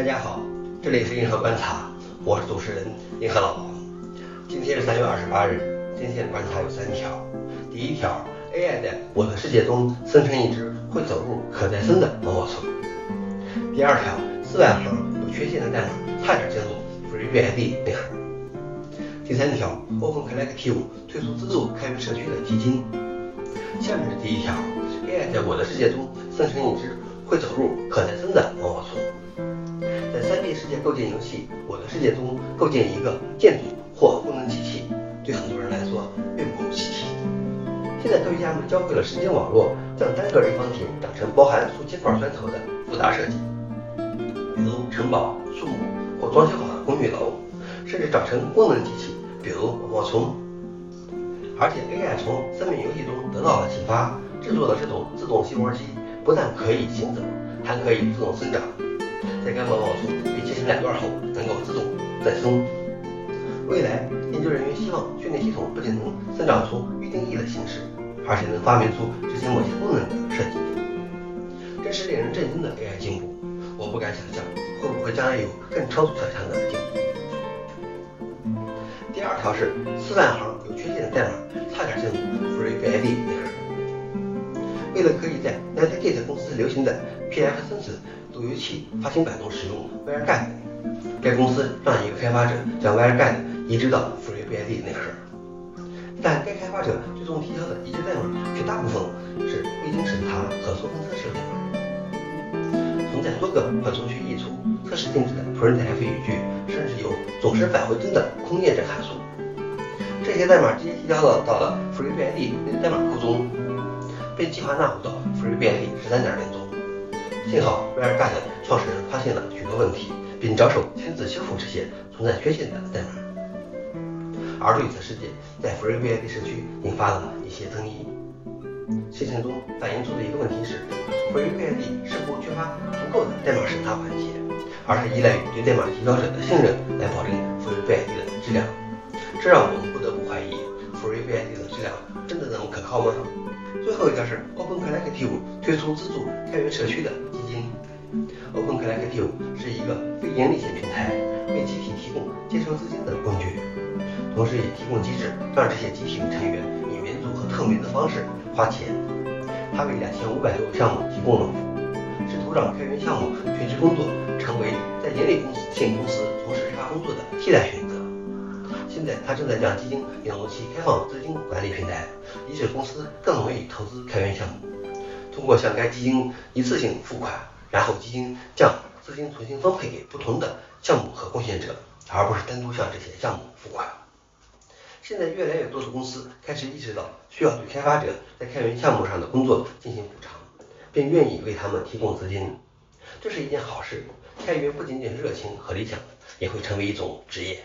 大家好，这里是银河观察，我是主持人银河老王。今天是三月二十八日，今天的观察有三条。第一条，AI 在我的世界中生成一只会走路、可再生的毛毛虫。第二条，四万行有缺陷的代码差点进入 FreeBSD 内核。第三条，Open Collective 推出资助开源社区的基金。下面是第一条，AI 在我的世界中生成一只会走路、可再生的毛毛虫。3D 世界构建游戏《我的世界》中构建一个建筑或功能机器，对很多人来说并不稀奇。现在科学家们教会了神经网络，将单个立方体长成包含数千块砖头的复杂设计，比如城堡、树木或装修好的公寓楼，甚至长成功能机器，比如毛毛虫。而且 AI 从三面游戏中得到了启发，制作的这种自动吸窝机不但可以行走，还可以自动生长。在该毛毛虫被切成两段后，能够自动再生。未来，研究人员希望训练系统不仅能生长出预定义的形式，而且能发明出执行某些功能的设计。真是令人震惊的 AI 进步，我不敢想象会不会将来有更超出想象的进步。第二条是四万行有缺陷的代码差点进入 FreeBSD。为了可以在 Netscape 公司流行的 PF 生成路由器发行版中使用 WireGuard，该公司让一个开发者将 WireGuard 移植到 FreeBSD 内核，但该开发者最终提交的移植代码却大部分是未经审查和缩分测试的代码，存在多个可重新溢出、测试定制的 printf 语句，甚至有总是返回真的空验证函数。这些代码直接提交到到了 FreeBSD 代码库中。被计划纳入到 FreeBSD 十三点零中。幸好 v r g a t 创始人发现了许多问题，并着手亲自修复这些存在缺陷的代码。而对此事件，在 FreeBSD 社区引发了一些争议。事件中反映出的一个问题是，FreeBSD 似乎缺乏足够的代码审查环节，而是依赖于对代码提交者的信任来保证 FreeBSD 的质量。这让我们好吗？最后一条是 Open Collective 推出资助开源社区的基金。Open Collective 是一个非营利性平台，为集体提供接收资金的工具，同时也提供机制让这些集体成员以民主和透明的方式花钱。它为两千五百多个项目提供了服务，试图让开源项目全职工作成为在盈利性公司从事开发工作的替代选择。现在，他正在将基金引入其开放资金管理平台，以使公司更容易投资开源项目。通过向该基金一次性付款，然后基金将资金重新分配给不同的项目和贡献者，而不是单独向这些项目付款。现在，越来越多的公司开始意识到需要对开发者在开源项目上的工作进行补偿，并愿意为他们提供资金。这是一件好事。开源不仅仅是热情和理想，也会成为一种职业。